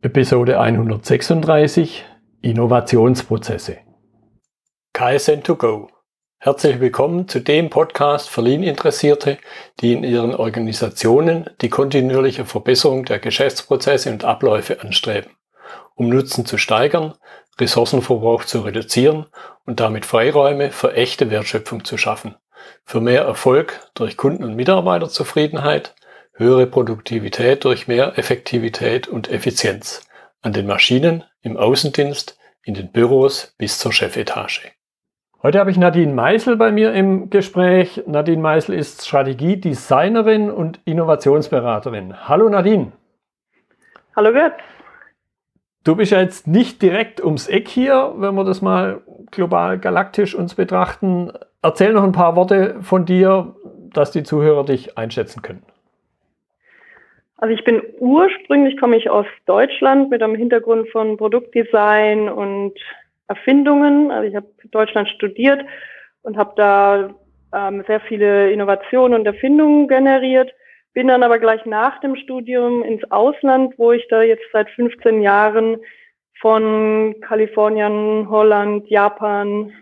Episode 136 Innovationsprozesse. KSN2Go. Herzlich willkommen zu dem Podcast für Lean-Interessierte, die in ihren Organisationen die kontinuierliche Verbesserung der Geschäftsprozesse und Abläufe anstreben, um Nutzen zu steigern, Ressourcenverbrauch zu reduzieren und damit Freiräume für echte Wertschöpfung zu schaffen, für mehr Erfolg durch Kunden- und Mitarbeiterzufriedenheit, höhere Produktivität durch mehr Effektivität und Effizienz an den Maschinen, im Außendienst, in den Büros bis zur Chefetage. Heute habe ich Nadine Meisel bei mir im Gespräch. Nadine Meisel ist Strategiedesignerin und Innovationsberaterin. Hallo Nadine. Hallo Gerd. Du bist ja jetzt nicht direkt ums Eck hier, wenn wir das mal global galaktisch uns betrachten. Erzähl noch ein paar Worte von dir, dass die Zuhörer dich einschätzen können. Also ich bin ursprünglich, komme ich aus Deutschland mit einem Hintergrund von Produktdesign und Erfindungen. Also ich habe Deutschland studiert und habe da ähm, sehr viele Innovationen und Erfindungen generiert. Bin dann aber gleich nach dem Studium ins Ausland, wo ich da jetzt seit 15 Jahren von Kalifornien, Holland, Japan,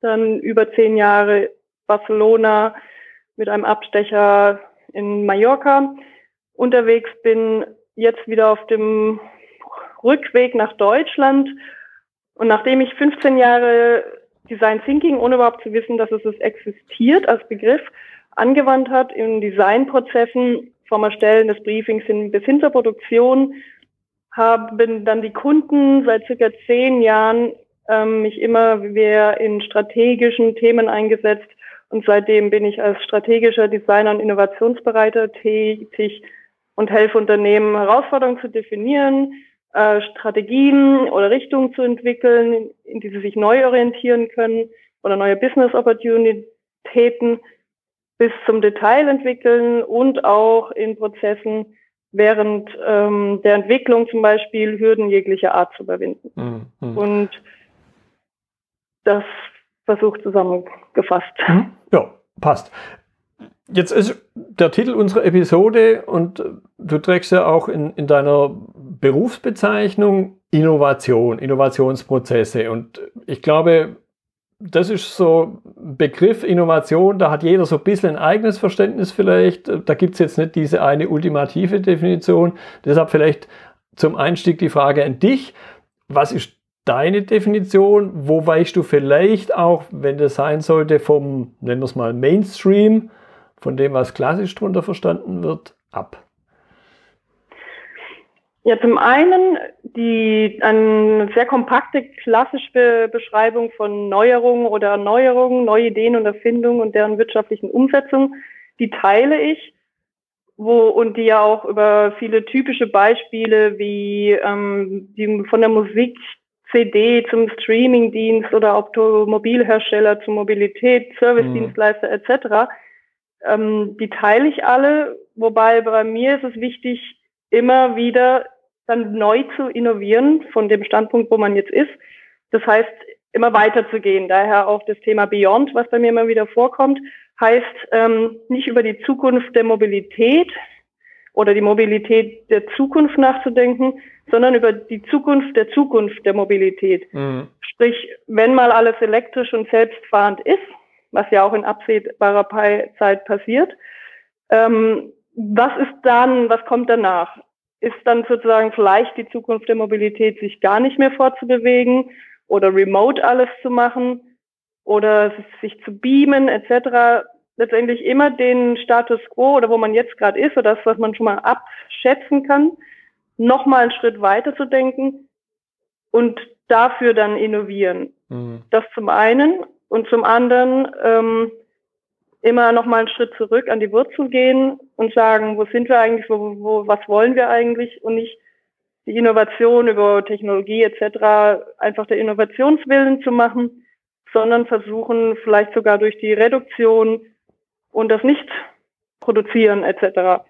dann über zehn Jahre Barcelona mit einem Abstecher in Mallorca unterwegs bin, jetzt wieder auf dem Rückweg nach Deutschland. Und nachdem ich 15 Jahre Design Thinking, ohne überhaupt zu wissen, dass es existiert als Begriff, angewandt hat in Designprozessen vom Erstellen des Briefings hin, bis hin zur Produktion, haben dann die Kunden seit circa zehn Jahren ähm, mich immer mehr in strategischen Themen eingesetzt und seitdem bin ich als strategischer Designer und Innovationsbereiter tätig, und helfe Unternehmen, Herausforderungen zu definieren, äh, Strategien oder Richtungen zu entwickeln, in die sie sich neu orientieren können oder neue Business Opportunitäten bis zum Detail entwickeln und auch in Prozessen während ähm, der Entwicklung zum Beispiel Hürden jeglicher Art zu überwinden. Mhm. Und das versucht zusammengefasst. Mhm. Ja, passt. Jetzt ist der Titel unserer Episode und du trägst ja auch in, in deiner Berufsbezeichnung Innovation, Innovationsprozesse. Und ich glaube, das ist so ein Begriff Innovation, da hat jeder so ein bisschen ein eigenes Verständnis vielleicht. Da gibt es jetzt nicht diese eine ultimative Definition. Deshalb vielleicht zum Einstieg die Frage an dich. Was ist deine Definition? Wo weichst du vielleicht auch, wenn das sein sollte, vom, nennen wir es mal, Mainstream von dem, was klassisch darunter verstanden wird, ab? Ja, zum einen die eine sehr kompakte klassische Be Beschreibung von Neuerungen oder Erneuerungen, neue Ideen und Erfindungen und deren wirtschaftlichen Umsetzung, die teile ich, wo und die ja auch über viele typische Beispiele wie ähm, die von der Musik CD zum Streamingdienst oder Automobilhersteller zur Mobilität, Servicedienstleister mhm. etc ähm, die teile ich alle, wobei bei mir ist es wichtig, immer wieder dann neu zu innovieren von dem Standpunkt, wo man jetzt ist. Das heißt, immer weiter zu gehen. Daher auch das Thema Beyond, was bei mir immer wieder vorkommt, heißt ähm, nicht über die Zukunft der Mobilität oder die Mobilität der Zukunft nachzudenken, sondern über die Zukunft der Zukunft der Mobilität. Mhm. Sprich, wenn mal alles elektrisch und selbstfahrend ist, was ja auch in absehbarer Zeit passiert. Ähm, was ist dann, was kommt danach? Ist dann sozusagen vielleicht die Zukunft der Mobilität, sich gar nicht mehr fortzubewegen oder remote alles zu machen oder sich zu beamen etc. Letztendlich immer den Status quo oder wo man jetzt gerade ist oder das, was man schon mal abschätzen kann, nochmal einen Schritt weiter zu denken und dafür dann innovieren. Mhm. Das zum einen und zum anderen ähm, immer noch mal einen Schritt zurück an die Wurzel gehen und sagen, wo sind wir eigentlich, wo, wo, was wollen wir eigentlich und nicht die Innovation über Technologie etc. einfach der Innovationswillen zu machen, sondern versuchen vielleicht sogar durch die Reduktion und das Nicht-Produzieren etc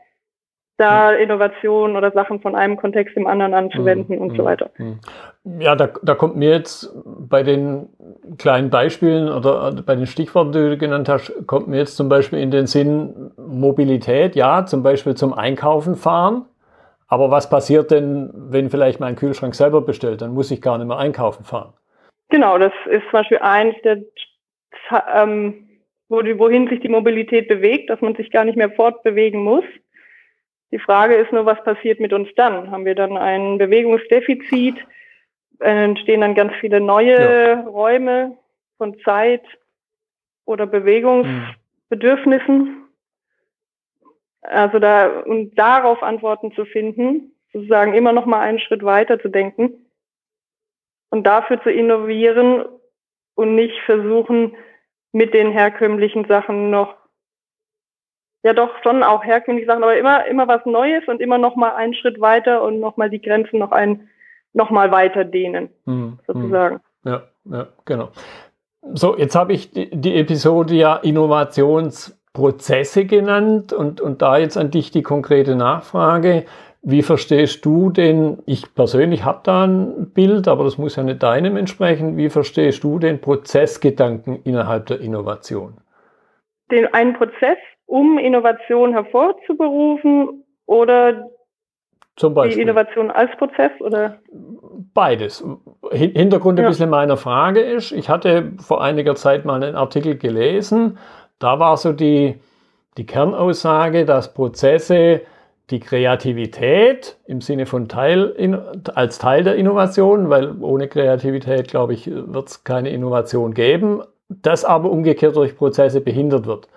da Innovationen oder Sachen von einem Kontext im anderen anzuwenden mhm. und so mhm. weiter. Mhm. Ja, da, da kommt mir jetzt bei den kleinen Beispielen oder bei den Stichworten, die du genannt hast, kommt mir jetzt zum Beispiel in den Sinn Mobilität, ja, zum Beispiel zum Einkaufen fahren, Aber was passiert denn, wenn vielleicht mein Kühlschrank selber bestellt? Dann muss ich gar nicht mehr einkaufen fahren. Genau, das ist zum Beispiel eins der, ähm, wohin sich die Mobilität bewegt, dass man sich gar nicht mehr fortbewegen muss. Die Frage ist nur, was passiert mit uns dann? Haben wir dann ein Bewegungsdefizit? Entstehen dann ganz viele neue ja. Räume von Zeit oder Bewegungsbedürfnissen? Also da, um darauf Antworten zu finden, sozusagen immer noch mal einen Schritt weiter zu denken und dafür zu innovieren und nicht versuchen, mit den herkömmlichen Sachen noch, ja doch schon auch herkömmliche Sachen, aber immer, immer was Neues und immer noch mal einen Schritt weiter und noch mal die Grenzen noch ein, noch mal weiter dehnen, mhm. sozusagen. Ja, ja, genau. So, jetzt habe ich die, die Episode ja Innovations Prozesse genannt und, und da jetzt an dich die konkrete Nachfrage. Wie verstehst du den, ich persönlich habe da ein Bild, aber das muss ja nicht deinem entsprechen, wie verstehst du den Prozessgedanken innerhalb der Innovation? Den einen Prozess, um Innovation hervorzuberufen oder Zum Beispiel. die Innovation als Prozess oder? Beides. Hintergrund ja. ein bisschen meiner Frage ist, ich hatte vor einiger Zeit mal einen Artikel gelesen, da war so die, die Kernaussage, dass Prozesse die Kreativität im Sinne von Teil als Teil der Innovation, weil ohne Kreativität, glaube ich, wird es keine Innovation geben, das aber umgekehrt durch Prozesse behindert wird.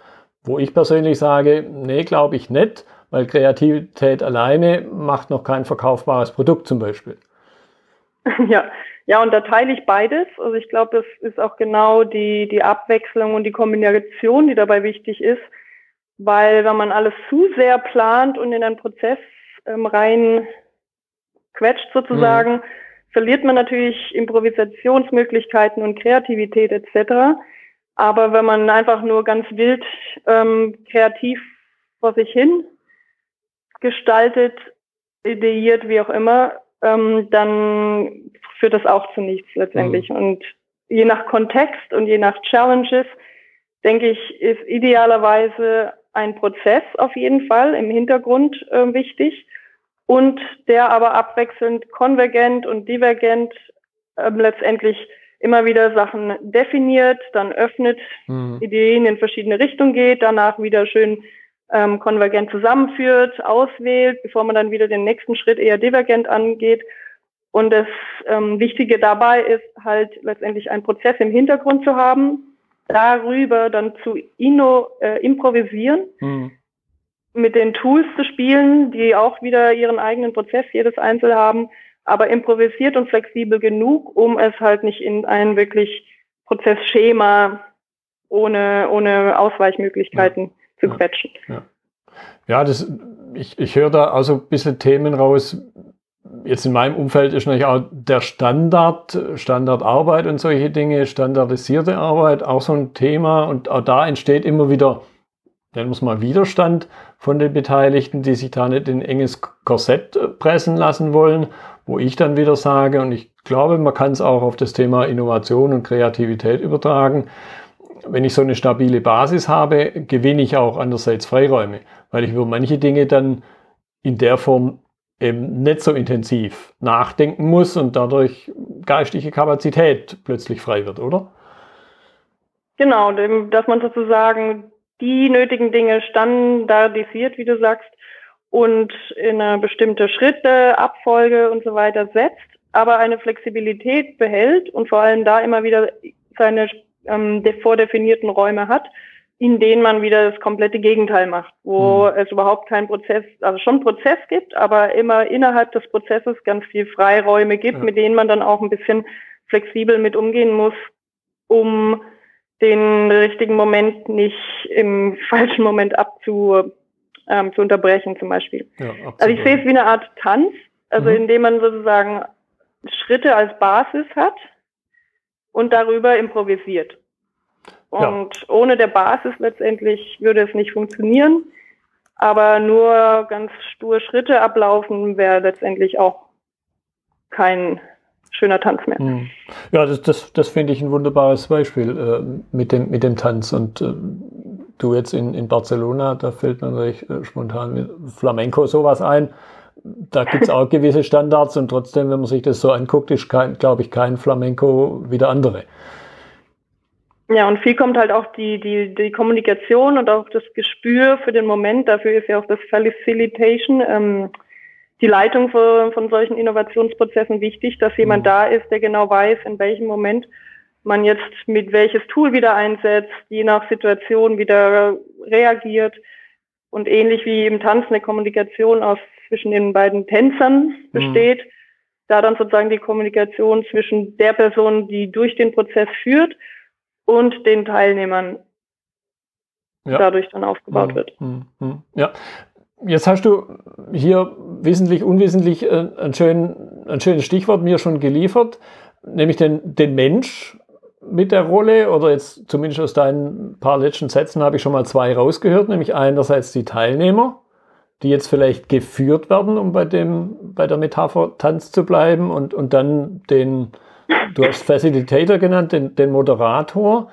Wo ich persönlich sage, nee, glaube ich nicht, weil Kreativität alleine macht noch kein verkaufbares Produkt zum Beispiel. Ja, ja, und da teile ich beides. Also ich glaube, das ist auch genau die, die Abwechslung und die Kombination, die dabei wichtig ist. Weil wenn man alles zu sehr plant und in einen Prozess ähm, rein quetscht sozusagen, mhm. verliert man natürlich Improvisationsmöglichkeiten und Kreativität etc. Aber wenn man einfach nur ganz wild ähm, kreativ vor sich hin gestaltet, ideiert, wie auch immer, ähm, dann führt das auch zu nichts letztendlich. Mhm. Und je nach Kontext und je nach Challenges, denke ich, ist idealerweise ein Prozess auf jeden Fall im Hintergrund äh, wichtig und der aber abwechselnd konvergent und divergent äh, letztendlich immer wieder Sachen definiert, dann öffnet, mhm. Ideen in verschiedene Richtungen geht, danach wieder schön ähm, konvergent zusammenführt, auswählt, bevor man dann wieder den nächsten Schritt eher divergent angeht. Und das ähm, Wichtige dabei ist halt letztendlich einen Prozess im Hintergrund zu haben, darüber dann zu inno, äh, improvisieren, mhm. mit den Tools zu spielen, die auch wieder ihren eigenen Prozess jedes Einzel haben, aber improvisiert und flexibel genug, um es halt nicht in ein wirklich Prozessschema ohne, ohne Ausweichmöglichkeiten ja zu quetschen. Ja, ja das, ich, ich höre da also ein bisschen Themen raus. Jetzt in meinem Umfeld ist natürlich auch der Standard, Standardarbeit und solche Dinge, standardisierte Arbeit auch so ein Thema. Und auch da entsteht immer wieder, nennen wir es mal Widerstand von den Beteiligten, die sich da nicht in ein enges Korsett pressen lassen wollen, wo ich dann wieder sage, und ich glaube, man kann es auch auf das Thema Innovation und Kreativität übertragen wenn ich so eine stabile Basis habe, gewinne ich auch andererseits Freiräume, weil ich über manche Dinge dann in der Form eben nicht so intensiv nachdenken muss und dadurch geistige Kapazität plötzlich frei wird, oder? Genau, dass man sozusagen die nötigen Dinge standardisiert, wie du sagst, und in eine bestimmte Schritte, Abfolge und so weiter setzt, aber eine Flexibilität behält und vor allem da immer wieder seine ähm, vordefinierten Räume hat, in denen man wieder das komplette Gegenteil macht, wo mhm. es überhaupt keinen Prozess, also schon Prozess gibt, aber immer innerhalb des Prozesses ganz viel Freiräume gibt, ja. mit denen man dann auch ein bisschen flexibel mit umgehen muss, um den richtigen Moment nicht im falschen Moment abzu, ähm, zu unterbrechen zum Beispiel. Ja, also ich sehe es wie eine Art Tanz, also mhm. indem man sozusagen Schritte als Basis hat, und darüber improvisiert. Und ja. ohne der Basis letztendlich würde es nicht funktionieren. Aber nur ganz stur Schritte ablaufen wäre letztendlich auch kein schöner Tanz mehr. Hm. Ja, das, das, das finde ich ein wunderbares Beispiel äh, mit, dem, mit dem Tanz. Und äh, du jetzt in, in Barcelona, da fällt mir natürlich äh, spontan mit Flamenco sowas ein. da gibt es auch gewisse Standards und trotzdem, wenn man sich das so anguckt, ist, glaube ich, kein Flamenco wie der andere. Ja, und viel kommt halt auch die, die, die Kommunikation und auch das Gespür für den Moment. Dafür ist ja auch das Facilitation, ähm, die Leitung von, von solchen Innovationsprozessen wichtig, dass jemand mhm. da ist, der genau weiß, in welchem Moment man jetzt mit welches Tool wieder einsetzt, je nach Situation wieder reagiert und ähnlich wie im Tanz eine Kommunikation aus zwischen den beiden Tänzern mhm. besteht, mhm. da dann sozusagen die Kommunikation zwischen der Person, die durch den Prozess führt und den Teilnehmern ja. dadurch dann aufgebaut mhm. wird. Mhm. Ja, Jetzt hast du hier wissentlich, unwissentlich äh, ein, schön, ein schönes Stichwort mir schon geliefert, nämlich den, den Mensch mit der Rolle oder jetzt zumindest aus deinen paar letzten Sätzen habe ich schon mal zwei rausgehört, nämlich einerseits die Teilnehmer, die jetzt vielleicht geführt werden, um bei dem, bei der Metapher Tanz zu bleiben und, und dann den, du hast Facilitator genannt, den, den Moderator.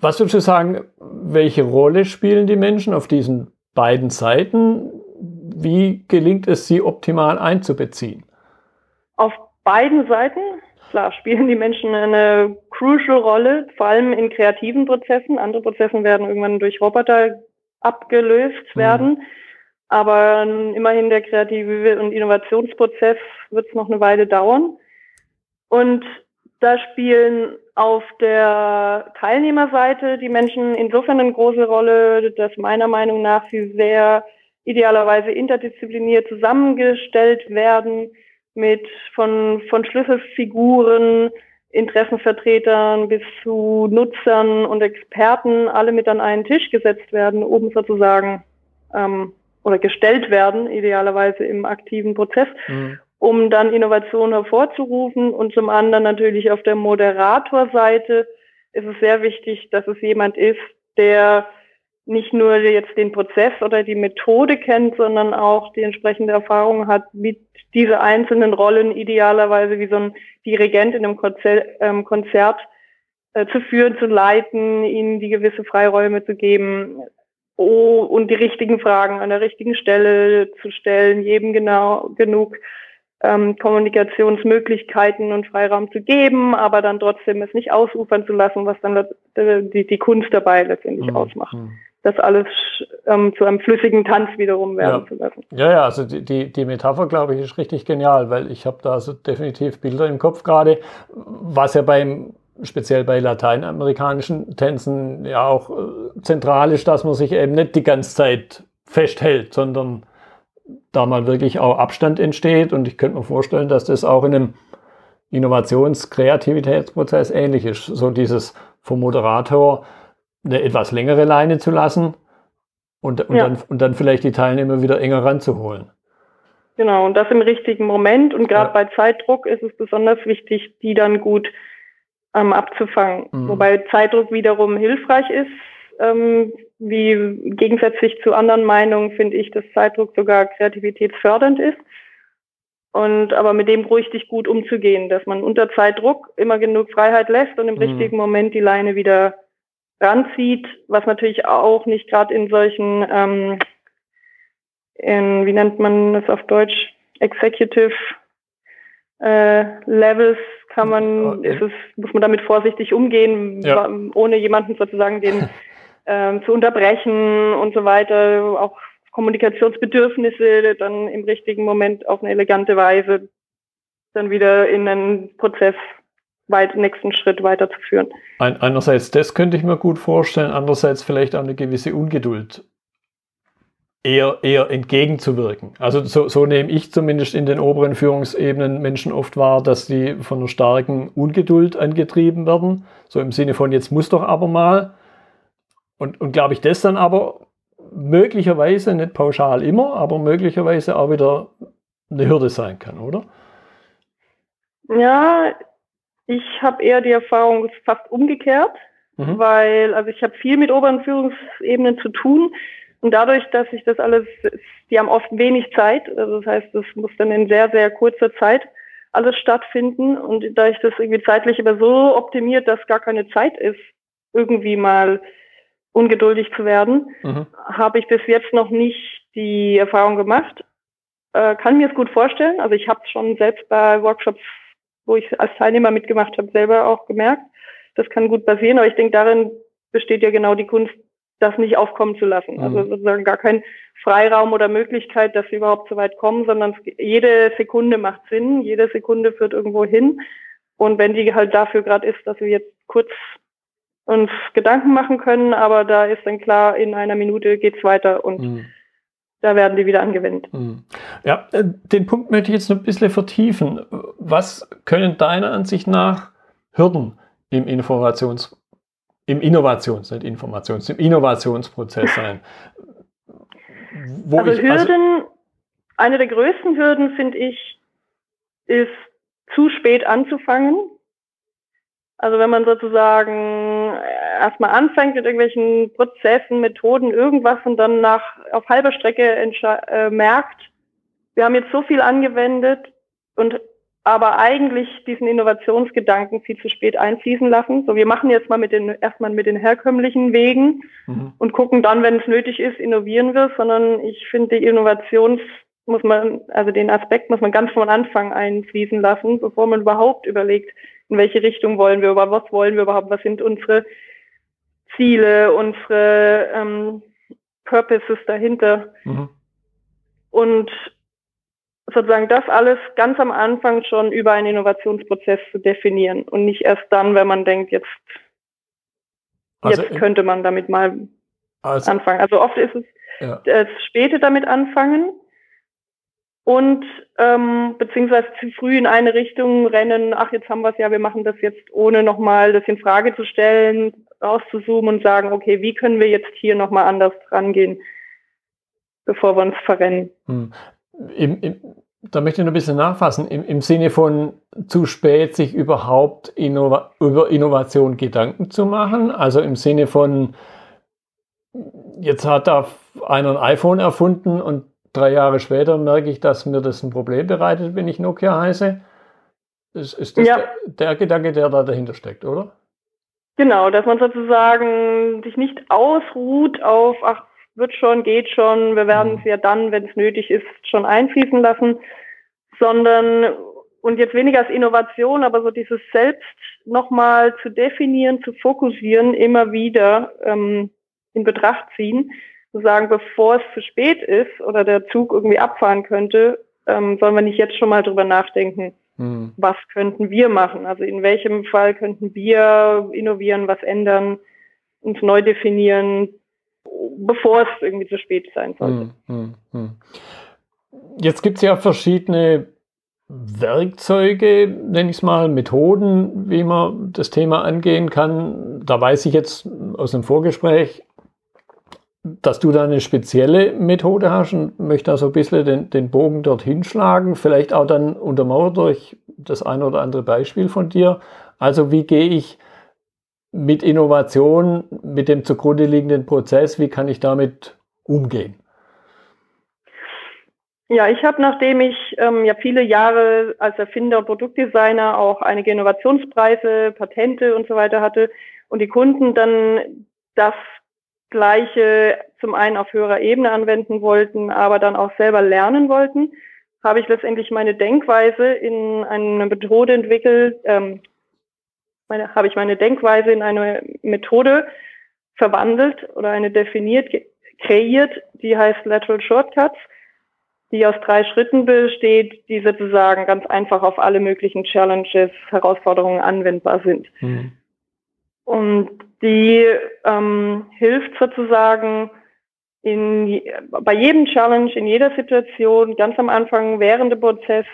Was würdest du sagen, welche Rolle spielen die Menschen auf diesen beiden Seiten? Wie gelingt es, sie optimal einzubeziehen? Auf beiden Seiten Klar, spielen die Menschen eine crucial Rolle, vor allem in kreativen Prozessen. Andere Prozesse werden irgendwann durch Roboter abgelöst mhm. werden. Aber immerhin der kreative und Innovationsprozess wird es noch eine Weile dauern. Und da spielen auf der Teilnehmerseite die Menschen insofern eine große Rolle, dass meiner Meinung nach sie sehr idealerweise interdiszipliniert zusammengestellt werden mit von, von Schlüsselfiguren, Interessenvertretern bis zu Nutzern und Experten alle mit an einen Tisch gesetzt werden, oben sozusagen ähm, oder gestellt werden, idealerweise im aktiven Prozess, mhm. um dann Innovationen hervorzurufen. Und zum anderen natürlich auf der Moderatorseite ist es sehr wichtig, dass es jemand ist, der nicht nur jetzt den Prozess oder die Methode kennt, sondern auch die entsprechende Erfahrung hat, wie diese einzelnen Rollen idealerweise wie so ein Dirigent in einem Konzert, ähm, Konzert äh, zu führen, zu leiten, ihnen die gewisse Freiräume zu geben oh, und die richtigen Fragen an der richtigen Stelle zu stellen, jedem genau genug ähm, Kommunikationsmöglichkeiten und Freiraum zu geben, aber dann trotzdem es nicht ausufern zu lassen, was dann die, die Kunst dabei letztendlich mhm. ausmacht. Mhm das alles ähm, zu einem flüssigen Tanz wiederum werden ja. zu lassen. Ja, ja, also die, die, die Metapher, glaube ich, ist richtig genial, weil ich habe da also definitiv Bilder im Kopf gerade, was ja beim speziell bei lateinamerikanischen Tänzen ja auch äh, zentral ist, dass man sich eben nicht die ganze Zeit festhält, sondern da mal wirklich auch Abstand entsteht. Und ich könnte mir vorstellen, dass das auch in einem Innovations-Kreativitätsprozess ähnlich ist. So dieses vom Moderator eine etwas längere Leine zu lassen und, und, ja. dann, und dann vielleicht die Teilnehmer wieder enger ranzuholen. Genau, und das im richtigen Moment. Und gerade ja. bei Zeitdruck ist es besonders wichtig, die dann gut ähm, abzufangen. Mhm. Wobei Zeitdruck wiederum hilfreich ist. Ähm, wie gegensätzlich zu anderen Meinungen finde ich, dass Zeitdruck sogar kreativitätsfördernd ist. Und aber mit dem richtig gut umzugehen, dass man unter Zeitdruck immer genug Freiheit lässt und im mhm. richtigen Moment die Leine wieder ranzieht, was natürlich auch nicht gerade in solchen, ähm, in, wie nennt man das auf Deutsch, Executive äh, Levels kann man, ist es, muss man damit vorsichtig umgehen, ja. ohne jemanden sozusagen den ähm, zu unterbrechen und so weiter, auch Kommunikationsbedürfnisse dann im richtigen Moment auf eine elegante Weise dann wieder in einen Prozess weit, nächsten Schritt weiterzuführen. Ein, einerseits das könnte ich mir gut vorstellen, andererseits vielleicht auch eine gewisse Ungeduld eher, eher entgegenzuwirken. Also so, so nehme ich zumindest in den oberen Führungsebenen Menschen oft wahr, dass sie von einer starken Ungeduld angetrieben werden. So im Sinne von, jetzt muss doch aber mal. Und, und glaube ich, das dann aber möglicherweise, nicht pauschal immer, aber möglicherweise auch wieder eine Hürde sein kann, oder? Ja, ich habe eher die Erfahrung fast umgekehrt, mhm. weil also ich habe viel mit oberen Führungsebenen zu tun und dadurch, dass ich das alles, die haben oft wenig Zeit, also das heißt, das muss dann in sehr, sehr kurzer Zeit alles stattfinden und da ich das irgendwie zeitlich aber so optimiert, dass gar keine Zeit ist, irgendwie mal ungeduldig zu werden, mhm. habe ich bis jetzt noch nicht die Erfahrung gemacht. äh, kann mir es gut vorstellen. Also ich habe es schon selbst bei Workshops, wo ich als Teilnehmer mitgemacht habe, selber auch gemerkt. Das kann gut passieren, aber ich denke, darin besteht ja genau die Kunst, das nicht aufkommen zu lassen. Mhm. Also sozusagen gar kein Freiraum oder Möglichkeit, dass sie überhaupt so weit kommen, sondern jede Sekunde macht Sinn, jede Sekunde führt irgendwo hin. Und wenn die halt dafür gerade ist, dass wir jetzt kurz uns Gedanken machen können, aber da ist dann klar, in einer Minute geht's weiter und mhm. Da werden die wieder angewendet. Mhm. Ja, äh, den Punkt möchte ich jetzt noch ein bisschen vertiefen. Was können deiner Ansicht nach Hürden im Informations im Innovations, nicht Informations, im Innovationsprozess sein. Also ich, Hürden, also eine der größten Hürden finde ich, ist zu spät anzufangen. Also wenn man sozusagen erstmal anfängt mit irgendwelchen Prozessen, Methoden, irgendwas und dann nach auf halber Strecke äh, merkt, wir haben jetzt so viel angewendet und aber eigentlich diesen Innovationsgedanken viel zu spät einfließen lassen. So, wir machen jetzt mal mit den, erstmal mit den herkömmlichen Wegen mhm. und gucken dann, wenn es nötig ist, innovieren wir, sondern ich finde, die Innovations muss man, also den Aspekt muss man ganz von Anfang einfließen lassen, bevor man überhaupt überlegt, in welche Richtung wollen wir, über was wollen wir überhaupt, was sind unsere Ziele, unsere ähm, Purposes dahinter. Mhm. Und sozusagen das alles ganz am Anfang schon über einen Innovationsprozess zu definieren und nicht erst dann, wenn man denkt, jetzt, also jetzt könnte man damit mal also, anfangen. Also oft ist es ja. das späte damit anfangen und ähm, beziehungsweise zu früh in eine Richtung rennen, ach jetzt haben wir es ja, wir machen das jetzt, ohne nochmal das in Frage zu stellen, rauszuzoomen und sagen, okay, wie können wir jetzt hier nochmal anders rangehen, bevor wir uns verrennen. Hm. Im, im, da möchte ich noch ein bisschen nachfassen, im, im Sinne von zu spät sich überhaupt innova über Innovation Gedanken zu machen, also im Sinne von, jetzt hat da einer ein iPhone erfunden und drei Jahre später merke ich, dass mir das ein Problem bereitet, wenn ich Nokia heiße. Ist, ist das ja. der, der Gedanke, der da dahinter steckt, oder? Genau, dass man sozusagen sich nicht ausruht auf, ach, wird schon, geht schon, wir werden es mhm. ja dann, wenn es nötig ist, schon einfließen lassen, sondern und jetzt weniger als Innovation, aber so dieses Selbst nochmal zu definieren, zu fokussieren, immer wieder ähm, in Betracht ziehen, zu sagen, bevor es zu spät ist oder der Zug irgendwie abfahren könnte, ähm, sollen wir nicht jetzt schon mal drüber nachdenken, mhm. was könnten wir machen? Also in welchem Fall könnten wir innovieren, was ändern, uns neu definieren, bevor es irgendwie zu spät sein sollte. Hm, hm, hm. Jetzt gibt es ja verschiedene Werkzeuge, nenne ich es mal, Methoden, wie man das Thema angehen kann. Da weiß ich jetzt aus dem Vorgespräch, dass du da eine spezielle Methode hast und möchte da so ein bisschen den, den Bogen dorthin schlagen, vielleicht auch dann untermauert durch das ein oder andere Beispiel von dir. Also wie gehe ich mit Innovation, mit dem zugrunde liegenden Prozess, wie kann ich damit umgehen? Ja, ich habe, nachdem ich ähm, ja viele Jahre als Erfinder Produktdesigner auch einige Innovationspreise, Patente und so weiter hatte und die Kunden dann das Gleiche zum einen auf höherer Ebene anwenden wollten, aber dann auch selber lernen wollten, habe ich letztendlich meine Denkweise in eine Methode entwickelt, ähm, meine, habe ich meine Denkweise in eine Methode verwandelt oder eine definiert, kreiert, die heißt Lateral Shortcuts, die aus drei Schritten besteht, die sozusagen ganz einfach auf alle möglichen Challenges, Herausforderungen anwendbar sind. Mhm. Und die ähm, hilft sozusagen in, bei jedem Challenge, in jeder Situation, ganz am Anfang, während dem Prozess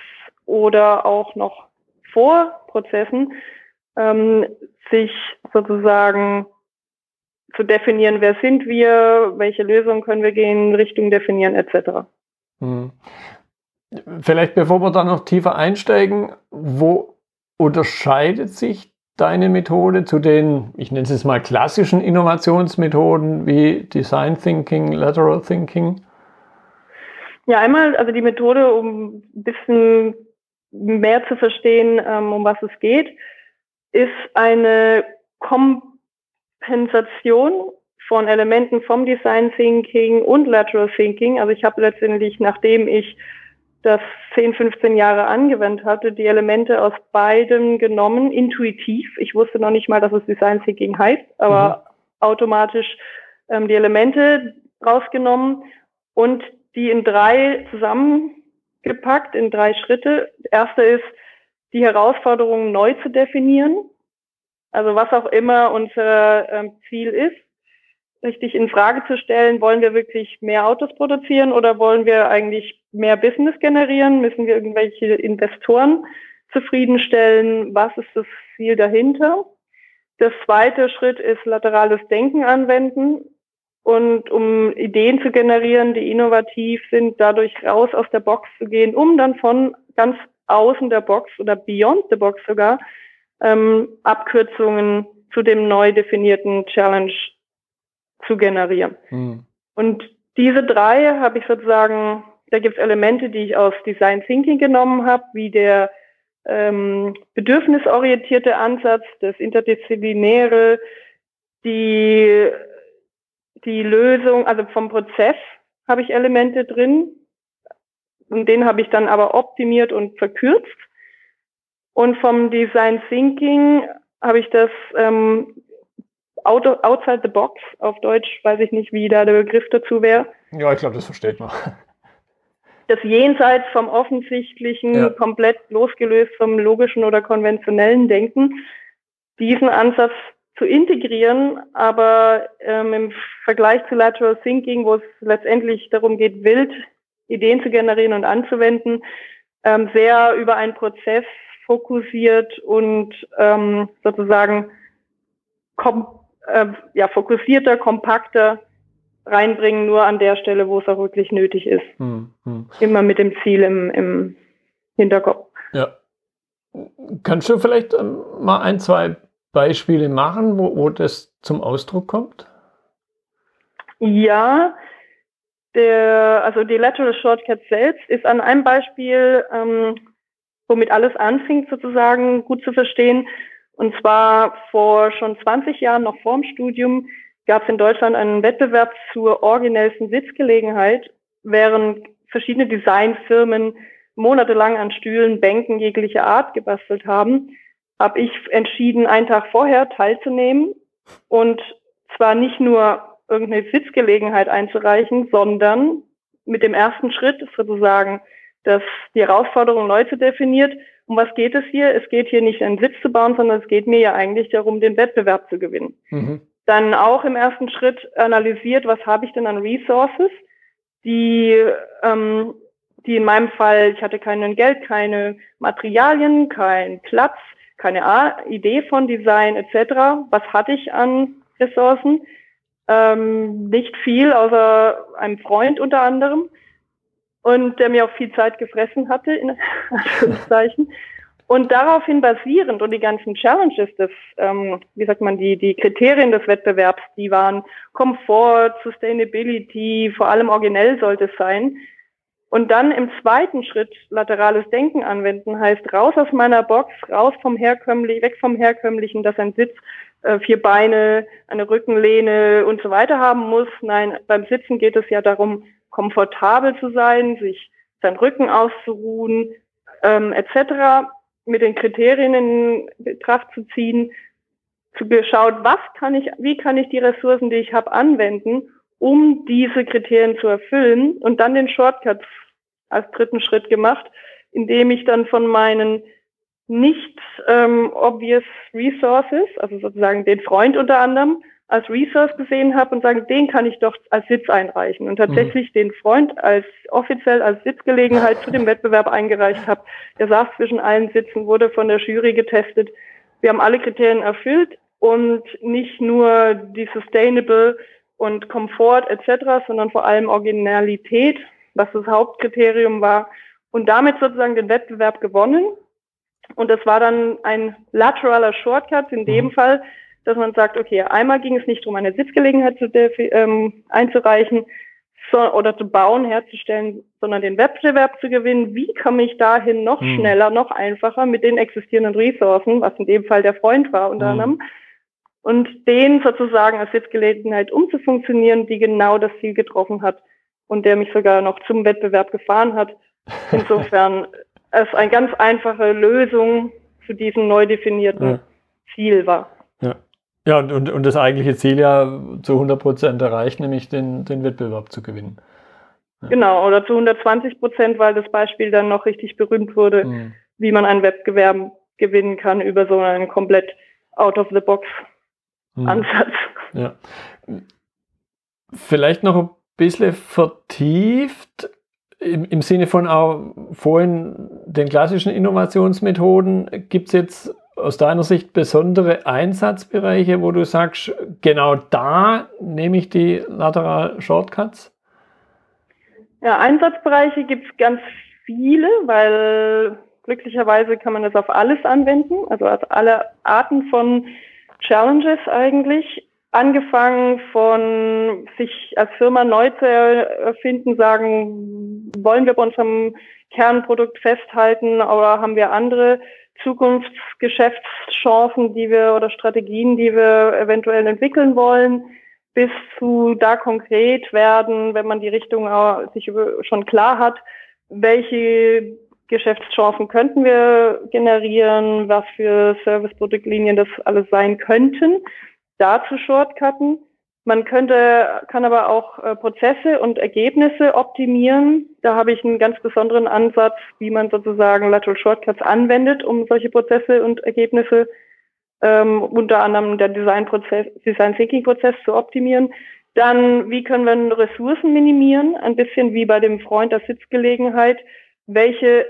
oder auch noch vor Prozessen, ähm, sich sozusagen zu definieren, wer sind wir, welche Lösungen können wir gehen, Richtung definieren etc. Hm. Vielleicht bevor wir da noch tiefer einsteigen, wo unterscheidet sich deine Methode zu den, ich nenne es jetzt mal klassischen Innovationsmethoden wie Design Thinking, Lateral Thinking? Ja, einmal, also die Methode, um ein bisschen mehr zu verstehen, ähm, um was es geht, ist eine Kompensation von Elementen vom Design Thinking und Lateral Thinking. Also ich habe letztendlich, nachdem ich das 10, 15 Jahre angewendet hatte, die Elemente aus beidem genommen, intuitiv. Ich wusste noch nicht mal, dass es Design Thinking heißt, aber mhm. automatisch ähm, die Elemente rausgenommen und die in drei zusammengepackt, in drei Schritte. erste ist, die Herausforderungen neu zu definieren. Also was auch immer unser ähm, Ziel ist, richtig in Frage zu stellen, wollen wir wirklich mehr Autos produzieren oder wollen wir eigentlich mehr Business generieren? Müssen wir irgendwelche Investoren zufriedenstellen? Was ist das Ziel dahinter? Der zweite Schritt ist laterales Denken anwenden. Und um Ideen zu generieren, die innovativ sind, dadurch raus aus der Box zu gehen, um dann von ganz außen der Box oder beyond the Box sogar ähm, Abkürzungen zu dem neu definierten Challenge zu generieren. Mhm. Und diese drei habe ich sozusagen, da gibt es Elemente, die ich aus Design Thinking genommen habe, wie der ähm, bedürfnisorientierte Ansatz, das interdisziplinäre, die, die Lösung, also vom Prozess habe ich Elemente drin, und den habe ich dann aber optimiert und verkürzt. Und vom Design Thinking habe ich das ähm, outside the box auf Deutsch, weiß ich nicht, wie da der Begriff dazu wäre. Ja, ich glaube, das versteht man. Das Jenseits vom Offensichtlichen, ja. komplett losgelöst vom logischen oder konventionellen Denken, diesen Ansatz zu integrieren, aber ähm, im Vergleich zu Lateral Thinking, wo es letztendlich darum geht, wild Ideen zu generieren und anzuwenden, ähm, sehr über einen Prozess fokussiert und ähm, sozusagen kom äh, ja, fokussierter, kompakter reinbringen, nur an der Stelle, wo es auch wirklich nötig ist. Hm, hm. Immer mit dem Ziel im, im Hinterkopf. Ja. Kannst du vielleicht ähm, mal ein, zwei Beispiele machen, wo, wo das zum Ausdruck kommt? Ja, der, also die Lateral Shortcut selbst ist an einem Beispiel, ähm, womit alles anfing sozusagen, gut zu verstehen. Und zwar vor schon 20 Jahren, noch vorm Studium, gab es in Deutschland einen Wettbewerb zur originellsten Sitzgelegenheit, während verschiedene Designfirmen monatelang an Stühlen, Bänken jeglicher Art gebastelt haben, habe ich entschieden, einen Tag vorher teilzunehmen und zwar nicht nur irgendeine Sitzgelegenheit einzureichen, sondern mit dem ersten Schritt sozusagen, dass die Herausforderung neu zu definiert. Um was geht es hier? Es geht hier nicht einen Sitz zu bauen, sondern es geht mir ja eigentlich darum, den Wettbewerb zu gewinnen. Mhm. Dann auch im ersten Schritt analysiert, was habe ich denn an Resources, die, ähm, die in meinem Fall, ich hatte kein Geld, keine Materialien, kein Platz, keine A Idee von Design etc. Was hatte ich an Ressourcen? Ähm, nicht viel, außer einem Freund unter anderem. Und der mir auch viel Zeit gefressen hatte, in Anführungszeichen. Und daraufhin basierend und die ganzen Challenges des, ähm, wie sagt man, die, die Kriterien des Wettbewerbs, die waren Komfort, Sustainability, vor allem originell sollte es sein. Und dann im zweiten Schritt laterales Denken anwenden heißt raus aus meiner Box, raus vom herkömmlichen, weg vom herkömmlichen, dass ein Sitz äh, vier Beine, eine Rückenlehne und so weiter haben muss. Nein, beim Sitzen geht es ja darum, komfortabel zu sein, sich seinen Rücken auszuruhen, ähm, etc. mit den Kriterien in Betracht zu ziehen, zu geschaut, was kann ich, wie kann ich die Ressourcen, die ich habe, anwenden, um diese Kriterien zu erfüllen und dann den Shortcut als dritten Schritt gemacht, indem ich dann von meinen nicht ähm, obvious resources, also sozusagen den Freund unter anderem, als Resource gesehen habe und sagen, den kann ich doch als Sitz einreichen. Und tatsächlich mhm. den Freund als offiziell als Sitzgelegenheit zu dem Wettbewerb eingereicht habe. Der saß zwischen allen Sitzen, wurde von der Jury getestet. Wir haben alle Kriterien erfüllt und nicht nur die Sustainable und Komfort etc., sondern vor allem Originalität, was das Hauptkriterium war. Und damit sozusagen den Wettbewerb gewonnen und das war dann ein lateraler Shortcut in dem mhm. Fall, dass man sagt, okay, einmal ging es nicht darum, eine Sitzgelegenheit zu ähm, einzureichen so, oder zu bauen, herzustellen, sondern den Wettbewerb zu gewinnen. Wie komme ich dahin noch mhm. schneller, noch einfacher mit den existierenden Ressourcen, was in dem Fall der Freund war unter mhm. anderem, und den sozusagen als Sitzgelegenheit umzufunktionieren, die genau das Ziel getroffen hat und der mich sogar noch zum Wettbewerb gefahren hat Insofern es eine ganz einfache Lösung zu diesem neu definierten ja. Ziel war. Ja, ja und, und, und das eigentliche Ziel ja zu 100 Prozent erreicht, nämlich den, den Wettbewerb zu gewinnen. Ja. Genau, oder zu 120 Prozent, weil das Beispiel dann noch richtig berühmt wurde, mhm. wie man einen Wettbewerb gewinnen kann über so einen komplett out-of-the-box-Ansatz. Mhm. Ja. Vielleicht noch ein bisschen vertieft im, im Sinne von auch vorhin den klassischen Innovationsmethoden. Gibt es jetzt aus deiner Sicht besondere Einsatzbereiche, wo du sagst, genau da nehme ich die Lateral Shortcuts? Ja, Einsatzbereiche gibt es ganz viele, weil glücklicherweise kann man das auf alles anwenden, also auf alle Arten von Challenges eigentlich angefangen von sich als Firma neu zu erfinden, sagen, wollen wir bei unserem Kernprodukt festhalten oder haben wir andere Zukunftsgeschäftschancen, die wir oder Strategien, die wir eventuell entwickeln wollen, bis zu da konkret werden, wenn man die Richtung sich schon klar hat, welche Geschäftschancen könnten wir generieren, was für Serviceproduktlinien das alles sein könnten da zu shortcutten. Man könnte, kann aber auch äh, Prozesse und Ergebnisse optimieren. Da habe ich einen ganz besonderen Ansatz, wie man sozusagen Lateral Shortcuts anwendet, um solche Prozesse und Ergebnisse ähm, unter anderem der Designprozess, Design Thinking Prozess zu optimieren. Dann, wie können wir Ressourcen minimieren? Ein bisschen wie bei dem Freund der Sitzgelegenheit. Welche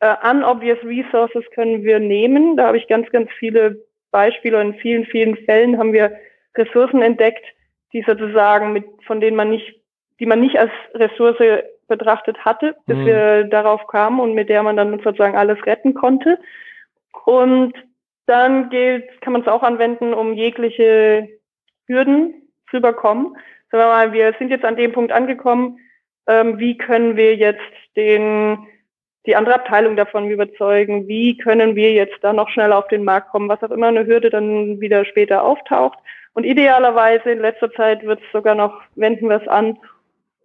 äh, unobvious resources können wir nehmen? Da habe ich ganz, ganz viele Beispiele in vielen, vielen Fällen haben wir Ressourcen entdeckt, die sozusagen mit, von denen man nicht, die man nicht als Ressource betrachtet hatte, bis mhm. wir darauf kamen und mit der man dann sozusagen alles retten konnte. Und dann gilt, kann man es auch anwenden, um jegliche Hürden zu überkommen. Sagen wir mal, wir sind jetzt an dem Punkt angekommen, ähm, wie können wir jetzt den die andere Abteilung davon überzeugen, wie können wir jetzt da noch schneller auf den Markt kommen, was auch immer eine Hürde dann wieder später auftaucht. Und idealerweise in letzter Zeit wird es sogar noch, wenden wir es an,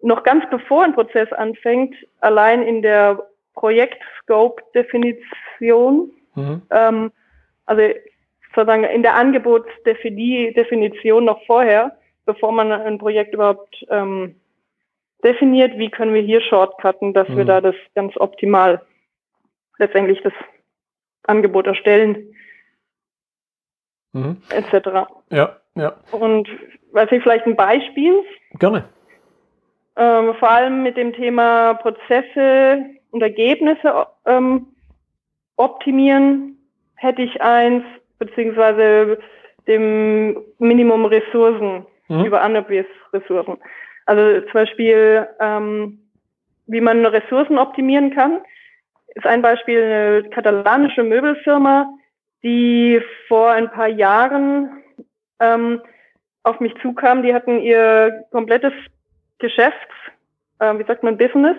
noch ganz bevor ein Prozess anfängt, allein in der Projekt-Scope-Definition, mhm. ähm, also sozusagen in der Angebotsdefinition noch vorher, bevor man ein Projekt überhaupt ähm, definiert, wie können wir hier shortcutten, dass mhm. wir da das ganz optimal letztendlich das Angebot erstellen, mhm. etc. Ja, ja. Und weiß ich vielleicht ein Beispiel? Gerne. Ähm, vor allem mit dem Thema Prozesse und Ergebnisse ähm, optimieren hätte ich eins, beziehungsweise dem Minimum Ressourcen mhm. über Unobvious Ressourcen. Also zum Beispiel, ähm, wie man Ressourcen optimieren kann, ist ein Beispiel eine katalanische Möbelfirma, die vor ein paar Jahren ähm, auf mich zukam. Die hatten ihr komplettes Geschäft, äh, wie sagt man, Business,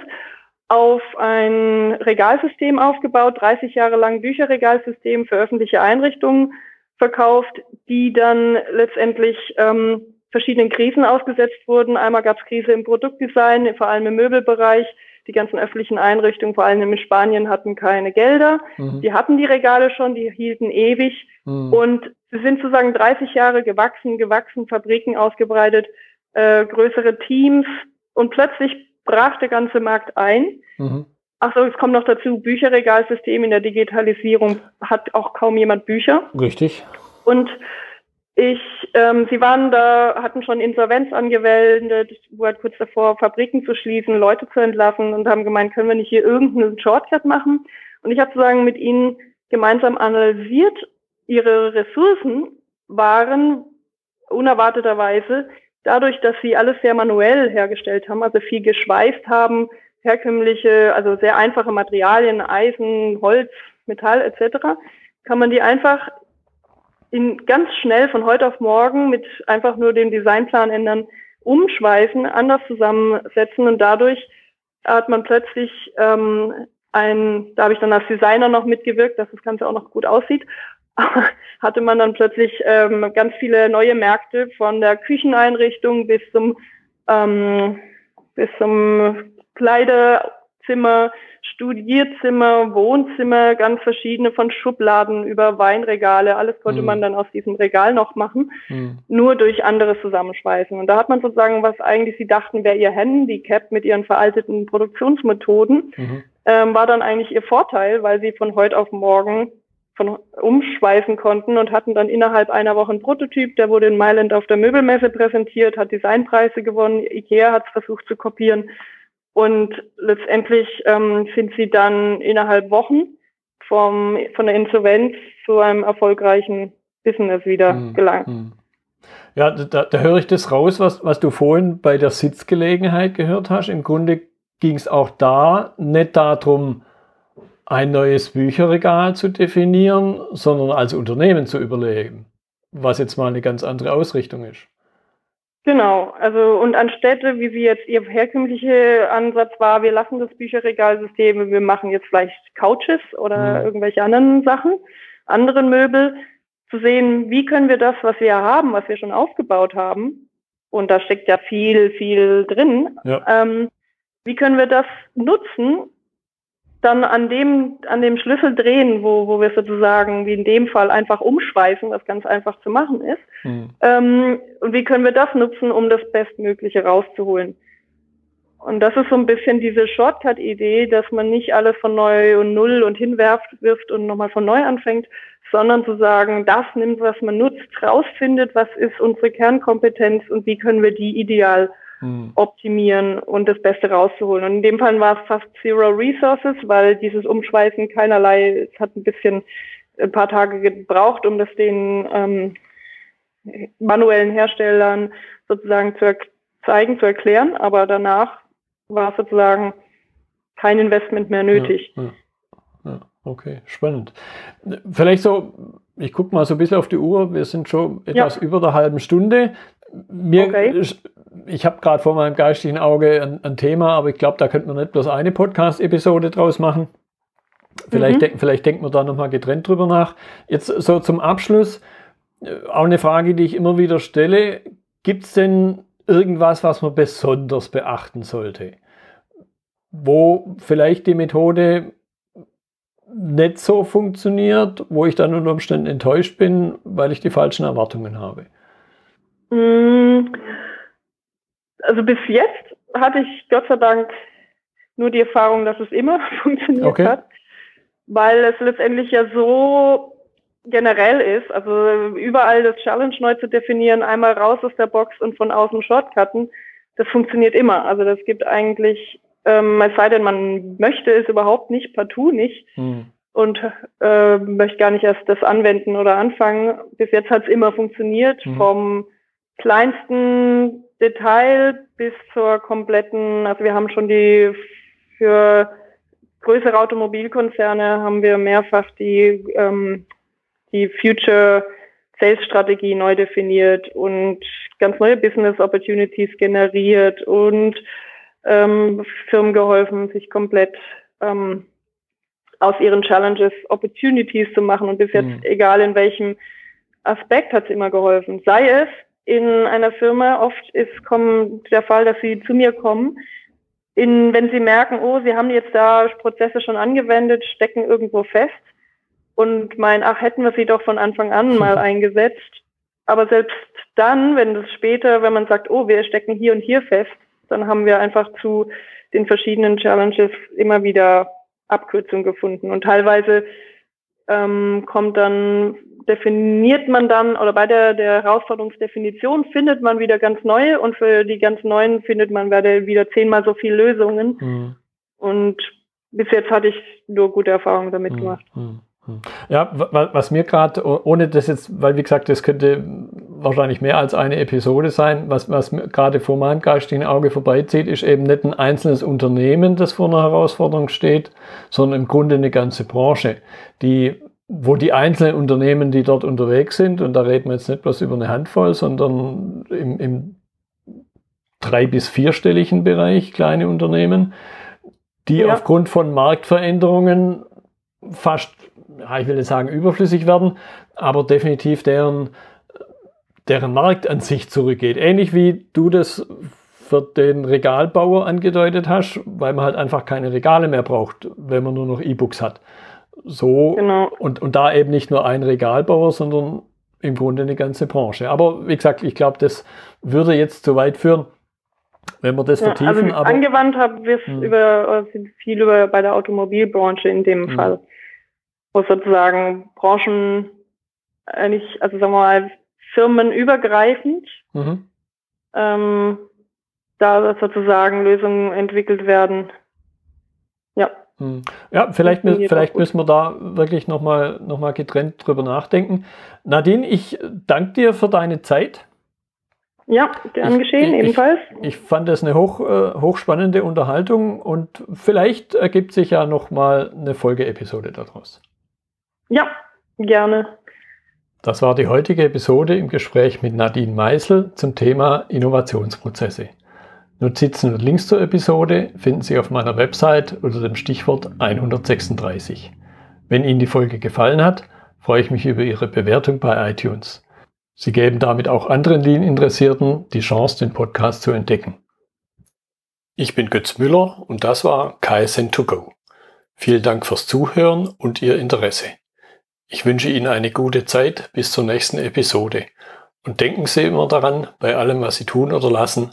auf ein Regalsystem aufgebaut, 30 Jahre lang Bücherregalsystem für öffentliche Einrichtungen verkauft, die dann letztendlich ähm, verschiedenen Krisen ausgesetzt wurden. Einmal gab es Krise im Produktdesign, vor allem im Möbelbereich. Die ganzen öffentlichen Einrichtungen, vor allem in Spanien, hatten keine Gelder. Mhm. Die hatten die Regale schon, die hielten ewig. Mhm. Und sie sind sozusagen 30 Jahre gewachsen, gewachsen, Fabriken ausgebreitet, äh, größere Teams. Und plötzlich brach der ganze Markt ein. Mhm. Ach so, es kommt noch dazu, Bücherregalsystem in der Digitalisierung hat auch kaum jemand Bücher. Richtig. Und ich, ähm, sie waren da, hatten schon Insolvenz angewendet, war kurz davor, Fabriken zu schließen, Leute zu entlassen und haben gemeint, können wir nicht hier irgendeinen Shortcut machen? Und ich habe sozusagen mit ihnen gemeinsam analysiert, ihre Ressourcen waren unerwarteterweise dadurch, dass sie alles sehr manuell hergestellt haben, also viel geschweißt haben, herkömmliche, also sehr einfache Materialien, Eisen, Holz, Metall etc., kann man die einfach in ganz schnell von heute auf morgen mit einfach nur dem Designplan ändern, umschweißen, anders zusammensetzen und dadurch hat man plötzlich ähm, ein, da habe ich dann als Designer noch mitgewirkt, dass das Ganze auch noch gut aussieht, hatte man dann plötzlich ähm, ganz viele neue Märkte von der Kücheneinrichtung bis zum ähm, bis zum Kleider Esszimmer, Studierzimmer, Wohnzimmer, ganz verschiedene von Schubladen über Weinregale, alles konnte mhm. man dann aus diesem Regal noch machen, mhm. nur durch anderes Zusammenschweißen. Und da hat man sozusagen, was eigentlich sie dachten, wäre ihr Handicap mit ihren veralteten Produktionsmethoden, mhm. ähm, war dann eigentlich ihr Vorteil, weil sie von heute auf morgen von umschweißen konnten und hatten dann innerhalb einer Woche einen Prototyp, der wurde in Mailand auf der Möbelmesse präsentiert, hat Designpreise gewonnen, Ikea hat es versucht zu kopieren und letztendlich ähm, sind sie dann innerhalb Wochen vom, von der Insolvenz zu einem erfolgreichen Business wieder mhm. gelangt. Mhm. Ja, da, da höre ich das raus, was, was du vorhin bei der Sitzgelegenheit gehört hast. Im Grunde ging es auch da nicht darum, ein neues Bücherregal zu definieren, sondern als Unternehmen zu überlegen, was jetzt mal eine ganz andere Ausrichtung ist. Genau, also und anstelle, wie sie jetzt ihr herkömmlicher Ansatz war, wir lassen das Bücherregalsystem, wir machen jetzt vielleicht Couches oder mhm. irgendwelche anderen Sachen, anderen Möbel, zu sehen, wie können wir das, was wir haben, was wir schon aufgebaut haben, und da steckt ja viel, viel drin, ja. ähm, wie können wir das nutzen, dann an dem, an dem Schlüssel drehen, wo, wo wir sozusagen, wie in dem Fall, einfach umschweißen, was ganz einfach zu machen ist. Mhm. Ähm, und wie können wir das nutzen, um das Bestmögliche rauszuholen? Und das ist so ein bisschen diese Shortcut-Idee, dass man nicht alles von neu und null und hinwerft, wirft und nochmal von neu anfängt, sondern zu sagen, das nimmt, was man nutzt, rausfindet, was ist unsere Kernkompetenz und wie können wir die ideal hm. optimieren und das Beste rauszuholen. Und in dem Fall war es fast Zero Resources, weil dieses Umschweißen keinerlei, es hat ein bisschen ein paar Tage gebraucht, um das den ähm, manuellen Herstellern sozusagen zu zeigen, zu erklären, aber danach war sozusagen kein Investment mehr nötig. Ja, ja, ja. Okay, spannend. Vielleicht so, ich gucke mal so ein bisschen auf die Uhr, wir sind schon etwas über der halben Stunde. Mir okay ich habe gerade vor meinem geistigen Auge ein, ein Thema, aber ich glaube, da könnte man nicht bloß eine Podcast-Episode draus machen. Vielleicht, mhm. denk, vielleicht denkt man da nochmal getrennt drüber nach. Jetzt so zum Abschluss, äh, auch eine Frage, die ich immer wieder stelle. Gibt es denn irgendwas, was man besonders beachten sollte? Wo vielleicht die Methode nicht so funktioniert, wo ich dann unter Umständen enttäuscht bin, weil ich die falschen Erwartungen habe? Mhm also bis jetzt hatte ich Gott sei Dank nur die Erfahrung, dass es immer funktioniert okay. hat, weil es letztendlich ja so generell ist, also überall das Challenge neu zu definieren, einmal raus aus der Box und von außen Shortcutten, das funktioniert immer. Also das gibt eigentlich, ähm, es sei denn, man möchte es überhaupt nicht, partout nicht hm. und äh, möchte gar nicht erst das anwenden oder anfangen. Bis jetzt hat es immer funktioniert, hm. vom kleinsten Detail bis zur kompletten, also wir haben schon die für größere Automobilkonzerne haben wir mehrfach die, ähm, die Future Sales Strategie neu definiert und ganz neue Business Opportunities generiert und ähm, Firmen geholfen, sich komplett ähm, aus ihren Challenges Opportunities zu machen und bis jetzt, mhm. egal in welchem Aspekt, hat es immer geholfen. Sei es in einer Firma oft ist kommt der Fall, dass sie zu mir kommen, in, wenn sie merken, oh, sie haben jetzt da Prozesse schon angewendet, stecken irgendwo fest und meinen, ach, hätten wir sie doch von Anfang an mal eingesetzt. Aber selbst dann, wenn das später, wenn man sagt, oh, wir stecken hier und hier fest, dann haben wir einfach zu den verschiedenen Challenges immer wieder Abkürzungen gefunden. Und teilweise ähm, kommt dann definiert man dann, oder bei der, der Herausforderungsdefinition findet man wieder ganz neue und für die ganz neuen findet man wieder zehnmal so viele Lösungen. Mhm. Und bis jetzt hatte ich nur gute Erfahrungen damit mhm. gemacht. Mhm. Ja, was mir gerade, ohne das jetzt, weil wie gesagt, das könnte wahrscheinlich mehr als eine Episode sein, was, was gerade vor meinem geistigen Auge vorbeizieht, ist eben nicht ein einzelnes Unternehmen, das vor einer Herausforderung steht, sondern im Grunde eine ganze Branche, die wo die einzelnen Unternehmen, die dort unterwegs sind, und da reden wir jetzt nicht bloß über eine Handvoll, sondern im, im drei- bis vierstelligen Bereich kleine Unternehmen, die ja. aufgrund von Marktveränderungen fast, ich will nicht sagen überflüssig werden, aber definitiv deren, deren Markt an sich zurückgeht. Ähnlich wie du das für den Regalbauer angedeutet hast, weil man halt einfach keine Regale mehr braucht, wenn man nur noch E-Books hat. So genau. und, und da eben nicht nur ein Regalbauer, sondern im Grunde eine ganze Branche. Aber wie gesagt, ich glaube, das würde jetzt zu weit führen, wenn wir das ja, vertiefen. Also aber, angewandt haben wir es hm. über viel über bei der Automobilbranche in dem hm. Fall, wo sozusagen Branchen eigentlich, also sagen wir mal, firmenübergreifend mhm. ähm, da sozusagen Lösungen entwickelt werden. Ja. Hm. Ja, vielleicht, vielleicht müssen wir da wirklich nochmal noch mal getrennt drüber nachdenken. Nadine, ich danke dir für deine Zeit. Ja, gern geschehen, ich, ebenfalls. Ich, ich, fand es eine hoch, äh, hochspannende Unterhaltung und vielleicht ergibt sich ja nochmal eine Folgeepisode daraus. Ja, gerne. Das war die heutige Episode im Gespräch mit Nadine Meisel zum Thema Innovationsprozesse. Notizen und Links zur Episode finden Sie auf meiner Website unter dem Stichwort 136. Wenn Ihnen die Folge gefallen hat, freue ich mich über Ihre Bewertung bei iTunes. Sie geben damit auch anderen Lean-Interessierten die Chance, den Podcast zu entdecken. Ich bin Götz Müller und das war KSN2Go. Vielen Dank fürs Zuhören und Ihr Interesse. Ich wünsche Ihnen eine gute Zeit bis zur nächsten Episode und denken Sie immer daran, bei allem, was Sie tun oder lassen,